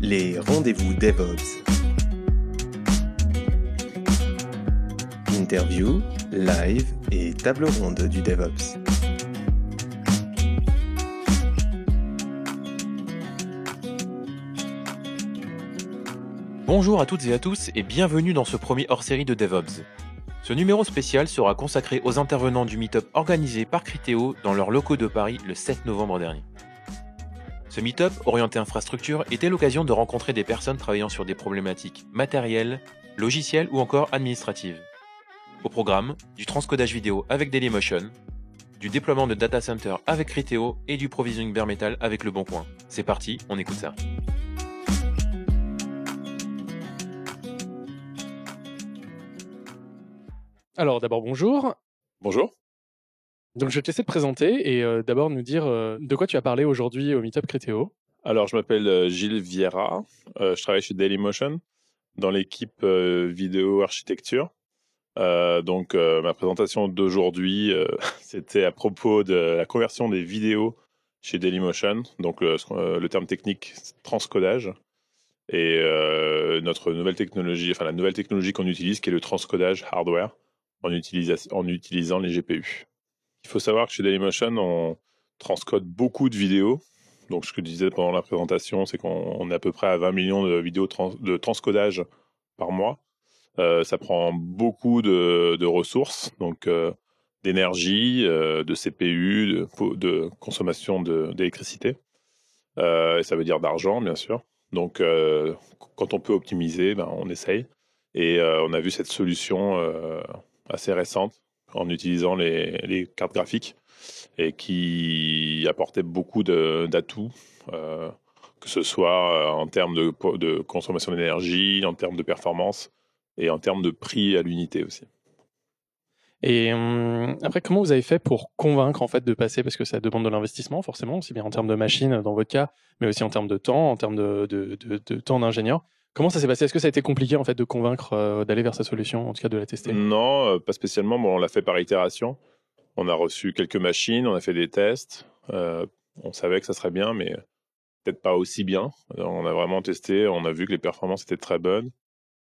Les rendez-vous DevOps. Interview, live et table ronde du DevOps. Bonjour à toutes et à tous et bienvenue dans ce premier hors-série de DevOps. Ce numéro spécial sera consacré aux intervenants du meet-up organisé par Criteo dans leurs locaux de Paris le 7 novembre dernier. Ce meet-up, orienté infrastructure, était l'occasion de rencontrer des personnes travaillant sur des problématiques matérielles, logicielles ou encore administratives. Au programme, du transcodage vidéo avec Dailymotion, du déploiement de data center avec Criteo et du provisioning bare metal avec Le Bon Coin. C'est parti, on écoute ça. Alors d'abord bonjour. Bonjour. Donc je vais te laisser te présenter et euh, d'abord nous dire euh, de quoi tu as parlé aujourd'hui au Meetup Criteo. Alors je m'appelle euh, Gilles Vieira, je travaille chez Dailymotion dans l'équipe vidéo architecture. Donc ma présentation d'aujourd'hui, c'était à propos de la conversion des vidéos chez Dailymotion. Donc le, terme technique, transcodage. Et notre nouvelle technologie, enfin la nouvelle technologie qu'on utilise, qui est le transcodage hardware, en utilisant les GPU. Il faut savoir que chez Dailymotion, on transcode beaucoup de vidéos. Donc, ce que je disais pendant la présentation, c'est qu'on on est à peu près à 20 millions de vidéos de transcodage par mois. Euh, ça prend beaucoup de, ressources, donc euh, d'énergie, euh, de CPU, de, consommation d'électricité. Ça veut dire d'argent, bien sûr. Donc, quand on peut optimiser, ben, on essaye. Et on a vu cette solution assez récente en utilisant les, cartes graphiques et qui apportait beaucoup d'atouts, euh, que ce soit euh, en termes de, consommation d'énergie, en termes de performance et en termes de prix à l'unité aussi. Et hum, après comment vous avez fait pour convaincre en fait de passer? Parce que ça demande de l'investissement forcément aussi bien en termes de machines dans votre cas, mais aussi en termes de temps, en termes de temps d'ingénieur. Comment ça s'est passé? Est-ce que ça a été compliqué en fait de convaincre euh, d'aller vers sa solution, en tout cas de la tester? Non, euh, pas spécialement. Bon, on l'a fait par itération. On a reçu quelques machines, on a fait des tests. Euh, on savait que ça serait bien, mais peut-être pas aussi bien. On a vraiment testé, on a vu que les performances étaient très bonnes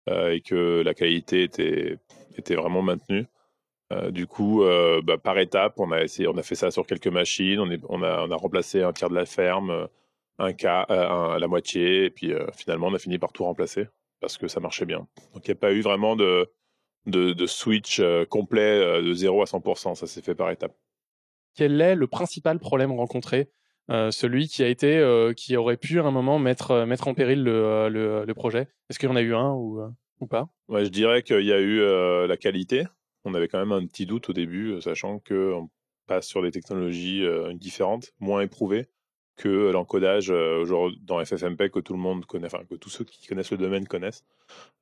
et que la qualité était, était vraiment maintenue. Du coup, bah, par étape, on a essayé, on a fait ça sur quelques machines. On, a, on a remplacé un tiers de la ferme, un cas, euh, un- la moitié, et puis euh, finalement, on a fini par tout remplacer parce que ça marchait bien. Donc, il n'y a pas eu vraiment de, de, de switch euh, complet euh, de 0 à 100%. Ça s'est fait par étapes. Quel est le principal problème rencontré euh, celui qui a été, euh, qui aurait pu à un moment mettre, mettre en péril le, le, le projet? Est-ce qu'il y en a eu un ou, ou pas? Ouais, je dirais qu'il y a eu euh, la qualité. On avait quand même un petit doute au début, sachant qu'on passe sur des technologies différentes, moins éprouvées que l'encodage euh, aujourd'hui dans FFmpeg que tout le monde connaît, enfin que tous ceux qui connaissent le domaine connaissent,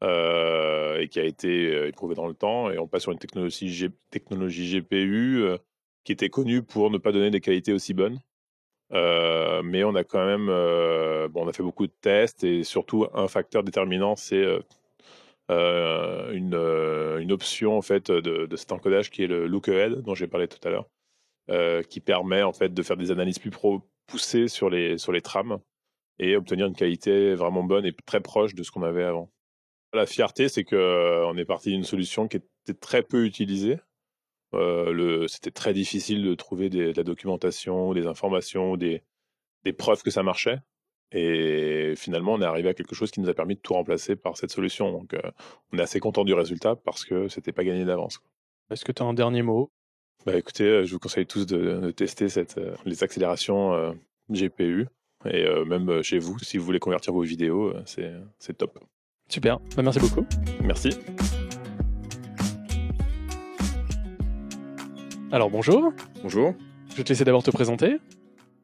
euh, et qui a été euh, éprouvé dans le temps. Et on passe sur une technologie, GPU euh, qui était connue pour ne pas donner des qualités aussi bonnes. Euh, mais on a quand même, euh, bon, on a fait beaucoup de tests et surtout un facteur déterminant, c'est euh, euh, une, euh, option en fait de, de cet encodage qui est le look ahead dont j'ai parlé tout à l'heure, euh, qui permet en fait de faire des analyses plus pro poussées sur les sur trames et obtenir une qualité vraiment bonne et très proche de ce qu'on avait avant. La fierté, c'est que euh, est parti d'une solution qui était très peu utilisée. Euh, c'était très difficile de trouver de la documentation, des informations, des, des preuves que ça marchait. Et finalement, on est arrivé à quelque chose qui nous a permis de tout remplacer par cette solution. Donc, euh, on est assez content du résultat parce que c'était pas gagné d'avance. Est-ce que tu as un dernier mot? Bah, écoutez, euh, je vous conseille tous de, de tester cette, euh, les accélérations euh, GPU. Et euh, même chez vous, si vous voulez convertir vos vidéos, euh, c'est, c'est top. Super, bah, merci beaucoup. Merci. Alors bonjour, Bonjour. je vais te laisser d'abord te présenter.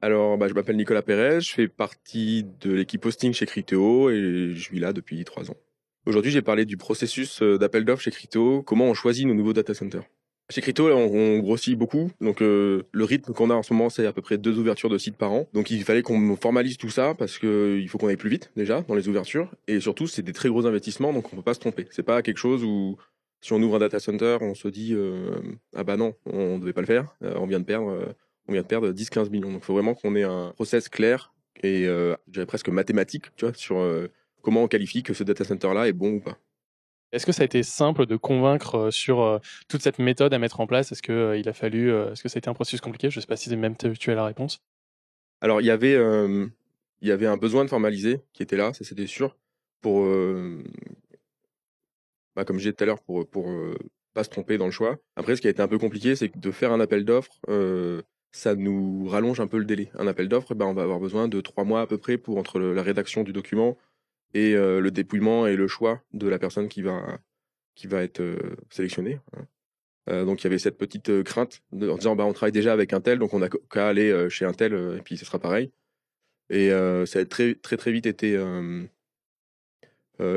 Alors, bah, je m'appelle Nicolas Pérez, je fais partie de l'équipe hosting chez Criteo et je suis là depuis trois ans. Aujourd'hui, j'ai parlé du processus d'appel d'offres chez Criteo, comment on choisit nos nouveaux data centers. Chez Crypto, on, grossit beaucoup. Donc, euh, le rythme qu'on a en ce moment, c'est à peu près deux ouvertures de sites par an. Donc, il fallait qu'on formalise tout ça parce que il faut qu'on aille plus vite, déjà, dans les ouvertures. Et surtout, c'est des très gros investissements, donc on peut pas se tromper. C'est pas quelque chose où, si on ouvre un data center, on se dit, euh, ah bah non, on devait pas le faire. Euh, on vient de perdre, on perdre 10-15 millions. Donc, il faut vraiment qu'on ait un process clair et presque mathématique, tu vois, sur comment on qualifie que ce data center-là est bon ou pas. Est-ce que ça a été simple de convaincre euh, sur euh, toute cette méthode à mettre en place? Est-ce que euh, il a fallu, est-ce que ça a été un processus compliqué? Je ne sais pas si même tu as la réponse. Alors, il y avait, il y avait un besoin de formaliser qui était là, ça c'était sûr, pour, euh, bah, comme je disais tout à l'heure, pour, pour pas se tromper dans le choix. Après, ce qui a été un peu compliqué, c'est que de faire un appel d'offres, ça nous rallonge un peu le délai. Un appel d'offres, ben, on va avoir besoin de trois mois à peu près pour entre la rédaction du document et euh, le dépouillement et le choix de la personne qui va, qui va être euh, sélectionnée. hein. Euh, donc il y avait cette petite crainte de, en disant bah, on travaille déjà avec un tel, donc on n'a qu'à aller chez un tel et puis ce sera pareil. Et ça a très très très vite été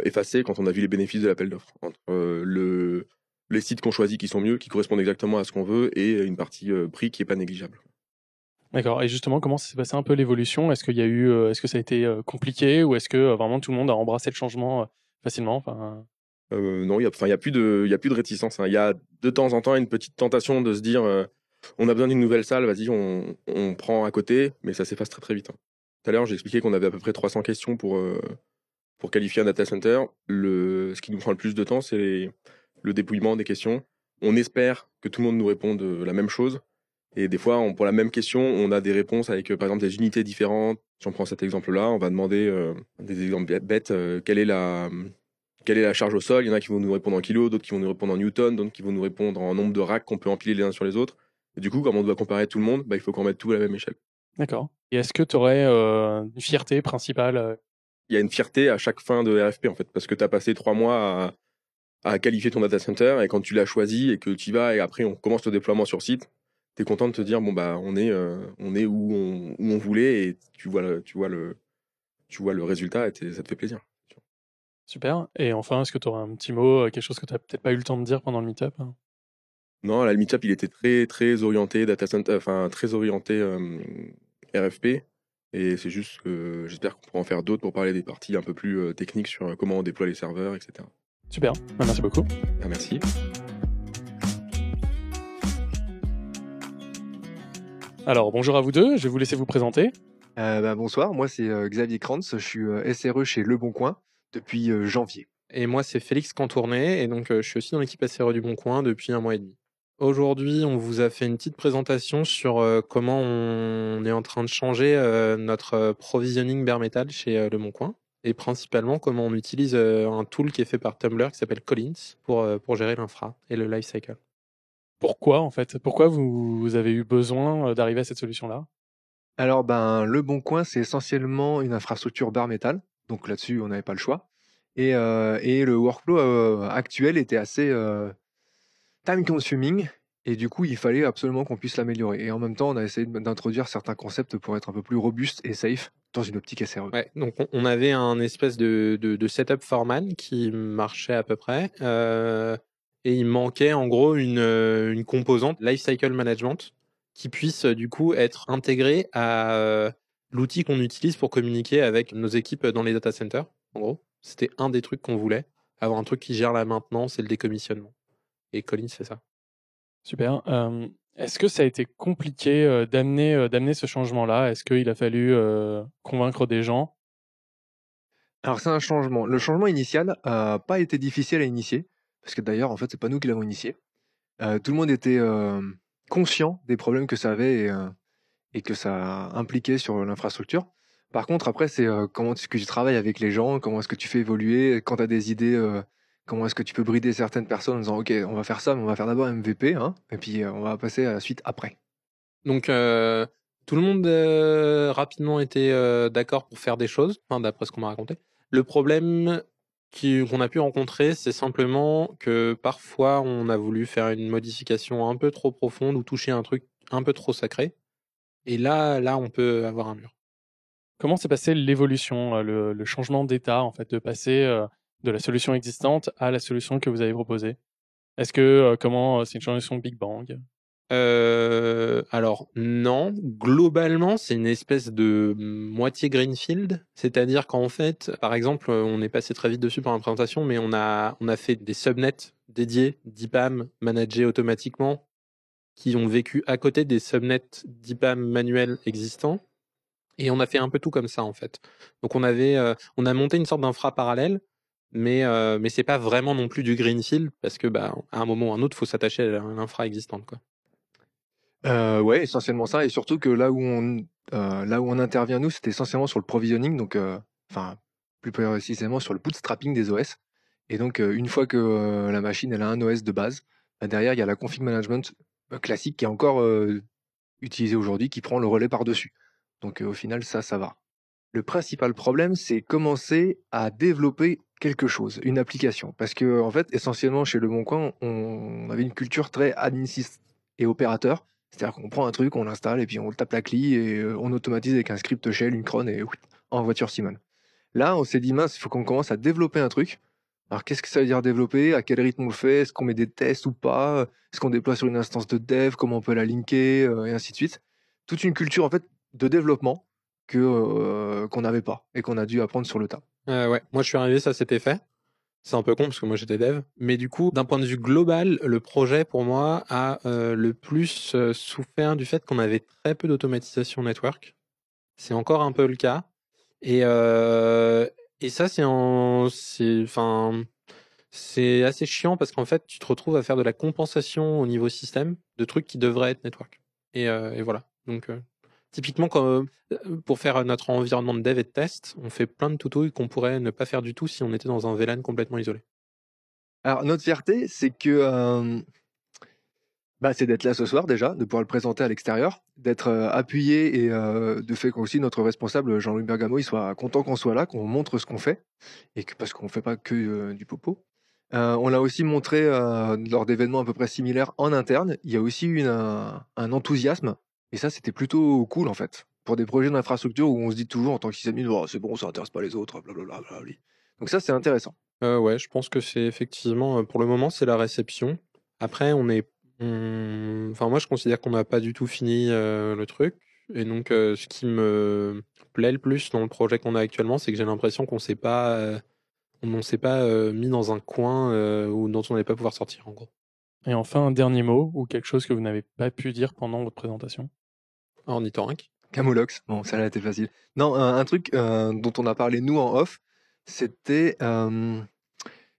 effacé quand on a vu les bénéfices de l'appel d'offres. Entre le, les sites qu'on choisit qui sont mieux, qui correspondent exactement à ce qu'on veut, et une partie prix qui est pas négligeable. D'accord. Et justement, comment s'est passé un peu l'évolution? Est-ce qu'il y a eu, euh, est-ce que ça a été euh, compliqué ou est-ce que euh, vraiment tout le monde a embrassé le changement facilement? Enfin, Euh, non, il y a, a plus de, réticence. hein. Il y a de temps en temps une petite tentation de se dire, on a besoin d'une nouvelle salle, vas-y, on, on prend à côté, mais ça s'efface très très vite. hein. Tout à l'heure, j'ai expliqué qu'on avait à peu près 300 questions pour pour qualifier un data center. Le, ce qui nous prend le plus de temps, c'est le dépouillement des questions. On espère que tout le monde nous réponde la même chose. Et des fois, on, pour la même question, on a des réponses avec, euh, par exemple, des unités différentes. Si on prend cet exemple-là, on va demander euh, des exemples bê- bêtes. euh, quelle est la quelle est la charge au sol Il y en a qui vont nous répondre en kilos, d'autres qui vont nous répondre en newton, d'autres qui vont nous répondre en nombre de racks qu'on peut empiler les uns sur les autres. Et du coup, comme on doit comparer tout le monde, bah, il faut qu'on mette tout à la même échelle. D'accord. Et est-ce que tu aurais euh, une fierté principale Il y a une fierté à chaque fin de RFP, en fait, parce que tu as passé trois mois à, à qualifier ton data center, et quand tu l'as choisi et que tu y vas, et après on commence le déploiement sur site, tu es content de te dire, bon, bah, on est, euh, on est où, on, où on voulait, et tu vois le, tu vois le, tu vois le résultat, et ça te fait plaisir. Super. Et enfin, est-ce que tu aurais un petit mot, euh, quelque chose que tu n'as peut-être pas eu le temps de dire pendant le meet-up hein? Non, la meetup, il était très, très orienté data center, enfin, très orienté euh, RFP. Et c'est juste que j'espère qu'on pourra en faire d'autres pour parler des parties un peu plus euh, techniques sur comment on déploie les serveurs, etc. Super. Bah, merci beaucoup. Ah, merci. Alors, bonjour à vous deux. Je vais vous laisser vous présenter. Euh, bah, bonsoir, moi c'est euh, Xavier Krantz, je suis euh, SRE chez Le Bon Coin depuis euh, janvier. Et moi, c'est Félix Cantourné, et donc euh, je suis aussi dans l'équipe SRE du Bon Coin depuis un mois et demi. Aujourd'hui, on vous a fait une petite présentation sur euh, comment on est en train de changer euh, notre provisioning bare metal chez euh, Le Bon Coin, et principalement comment on utilise euh, un tool qui est fait par Tumblr qui s'appelle Collins pour, euh, pour gérer l'infra et le lifecycle. Pourquoi, en fait? Pourquoi vous, vous avez eu besoin euh, d'arriver à cette solution-là? Alors ben Le Bon Coin c'est essentiellement une infrastructure bare metal, donc là-dessus on n'avait pas le choix. Et, euh, et le workflow euh, actuel était assez euh, time consuming, et du coup il fallait absolument qu'on puisse l'améliorer. Et en même temps on a essayé d'introduire certains concepts pour être un peu plus robuste et safe dans une optique SRE. Ouais, donc on, on avait un espèce de, de, de setup Foreman qui marchait à peu près. euh, et il manquait en gros une, euh, une composante lifecycle management qui puisse euh, du coup être intégrée à euh, l'outil qu'on utilise pour communiquer avec nos équipes dans les data centers. En gros, c'était un des trucs qu'on voulait. Avoir un truc qui gère la maintenance et le décommissionnement. Et Collins fait ça. Super. Euh, Est-ce que ça a été compliqué d'amener d'amener ce changement-là? Est-ce qu'il a fallu euh, convaincre des gens? Alors c'est un changement. Le changement initial n'a pas été difficile à initier, parce que d'ailleurs, en fait, c'est pas nous qui l'avons initié. Euh, tout le monde était conscient des problèmes que ça avait et, que ça impliquait sur l'infrastructure. Par contre, après, c'est comment est-ce que tu travailles avec les gens, comment est-ce que tu fais évoluer, quand tu as des idées, comment est-ce que tu peux brider certaines personnes en disant, OK, on va faire ça, mais on va faire d'abord MVP, hein, et puis on va passer à la suite après. Donc tout le monde rapidement était d'accord pour faire des choses, enfin, d'après ce qu'on m'a raconté. Le problème qu'on a pu rencontrer, c'est simplement que parfois on a voulu faire une modification un peu trop profonde ou toucher un truc un peu trop sacré. Et là, là, on peut avoir un mur. Comment s'est passée l'évolution, euh, le, changement d'état, en fait, de passer euh, de la solution existante à la solution que vous avez proposée? Est-ce que euh, comment c'est une solution Big Bang? Euh, alors non, globalement c'est une espèce de moitié greenfield, c'est-à-dire qu'en fait, par exemple, on est passé très vite dessus par la présentation, mais on a on a fait des subnets dédiés d'IPAM managés automatiquement qui ont vécu à côté des subnets d'IPAM manuels existants. Et on a fait un peu tout comme ça en fait. Donc on avait, euh, on a monté une sorte d'infra parallèle, mais euh, mais c'est pas vraiment non plus du greenfield parce que bah à un moment ou à un autre, faut s'attacher à l'infra existante quoi. Euh, ouais, essentiellement ça, et surtout que là où on, euh, là où on intervient nous, c'était essentiellement sur le provisioning, donc euh, enfin plus précisément sur le bootstrapping des OS. Et donc euh, une fois que la machine elle a un OS de base, bah, derrière il y a la config management classique qui est encore euh, utilisé aujourd'hui, qui prend le relais par dessus. Donc au final ça, ça va. Le principal problème, c'est commencer à développer quelque chose, une application, parce que en fait essentiellement chez Le Bon Coin, on avait une culture très admin sys- et opérateur. C'est-à-dire qu'on prend un truc, on l'installe et puis on tape la clé et euh, on automatise avec un script shell, une cron et en voiture Simon. Là, on s'est dit mince, il faut qu'on commence à développer un truc. Alors qu'est-ce que ça veut dire développer? À quel rythme on le fait? Est-ce qu'on met des tests ou pas? Est-ce qu'on déploie sur une instance de dev? Comment on peut la linker? Euh, Et ainsi de suite. Toute une culture en fait de développement que euh, qu'on n'avait pas et qu'on a dû apprendre sur le tas. Ouais, moi je suis arrivé, ça s'était fait. C'est un peu con parce que moi j'étais dev. Mais du coup, d'un point de vue global, le projet pour moi a euh, le plus euh, souffert du fait qu'on avait très peu d'automatisation network. C'est encore un peu le cas. Et, euh, et ça, c'est en, c'est, assez chiant parce qu'en fait, tu te retrouves à faire de la compensation au niveau système de trucs qui devraient être network. Et, et voilà. Donc, typiquement, euh, pour faire notre environnement de dev et de test, on fait plein de tutos qu'on pourrait ne pas faire du tout si on était dans un VLAN complètement isolé. Alors notre fierté, c'est que euh, bah, c'est d'être là ce soir déjà, de pouvoir le présenter à l'extérieur, d'être euh, appuyé et de fait qu'aussi notre responsable Jean-Louis Bergamo il soit content qu'on soit là, qu'on montre ce qu'on fait et que parce qu'on fait pas que du popo. On l'a aussi montré lors d'événements à peu près similaires en interne. Il y a aussi eu un, un enthousiasme et ça c'était plutôt cool en fait pour des projets d'infrastructure où on se dit toujours en tant que sysadmin oh, c'est bon ça intéresse pas les autres blablabla. Donc ça c'est intéressant. Euh, ouais, je pense que c'est effectivement, euh, pour le moment, c'est la réception. Après, on est, enfin, moi, je considère qu'on n'a pas du tout fini euh, le truc. Et donc, ce qui me plaît le plus dans le projet qu'on a actuellement, c'est que j'ai l'impression qu'on s'est pas, on ne s'est pas mis dans un coin où, dont on n'allait pas pouvoir sortir, en gros. Et enfin, un dernier mot ou quelque chose que vous n'avez pas pu dire pendant votre présentation? En Itorank. Camolox, bon, ça a été facile. Non, un, un truc euh, dont on a parlé nous en off, c'était euh,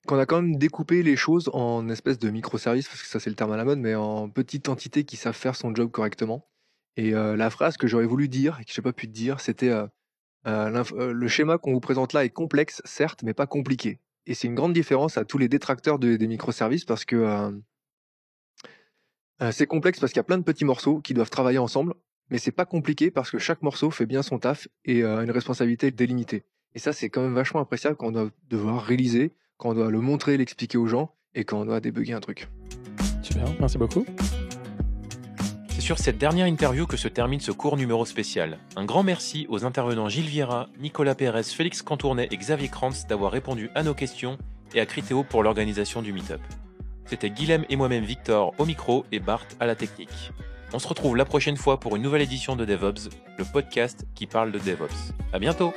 qu'on a quand même découpé les choses en espèces de microservices, parce que ça c'est le terme à la mode, mais en petites entités qui savent faire son job correctement. Et euh, la phrase que j'aurais voulu dire et que j'ai pas pu te dire, c'était euh, euh, euh, le schéma qu'on vous présente là est complexe, certes, mais pas compliqué. Et c'est une grande différence à tous les détracteurs de- des microservices parce que euh, euh, c'est complexe parce qu'il y a plein de petits morceaux qui doivent travailler ensemble mais c'est pas compliqué parce que chaque morceau fait bien son taf et euh, a une responsabilité délimitée. Et ça, c'est quand même vachement appréciable quand on doit devoir réaliser, quand on doit le montrer, l'expliquer aux gens et quand on doit débugger un truc. Super, merci beaucoup. C'est sur cette dernière interview que se termine ce court numéro spécial. Un grand merci aux intervenants Gilles Vieira, Nicolas Pérez, Félix Cantournet et Xavier Krantz d'avoir répondu à nos questions et à Critéo pour l'organisation du meet-up. C'était Guilhem et moi-même Victor au micro et Bart à la technique. On se retrouve la prochaine fois pour une nouvelle édition de DevOps, le podcast qui parle de DevOps. À bientôt!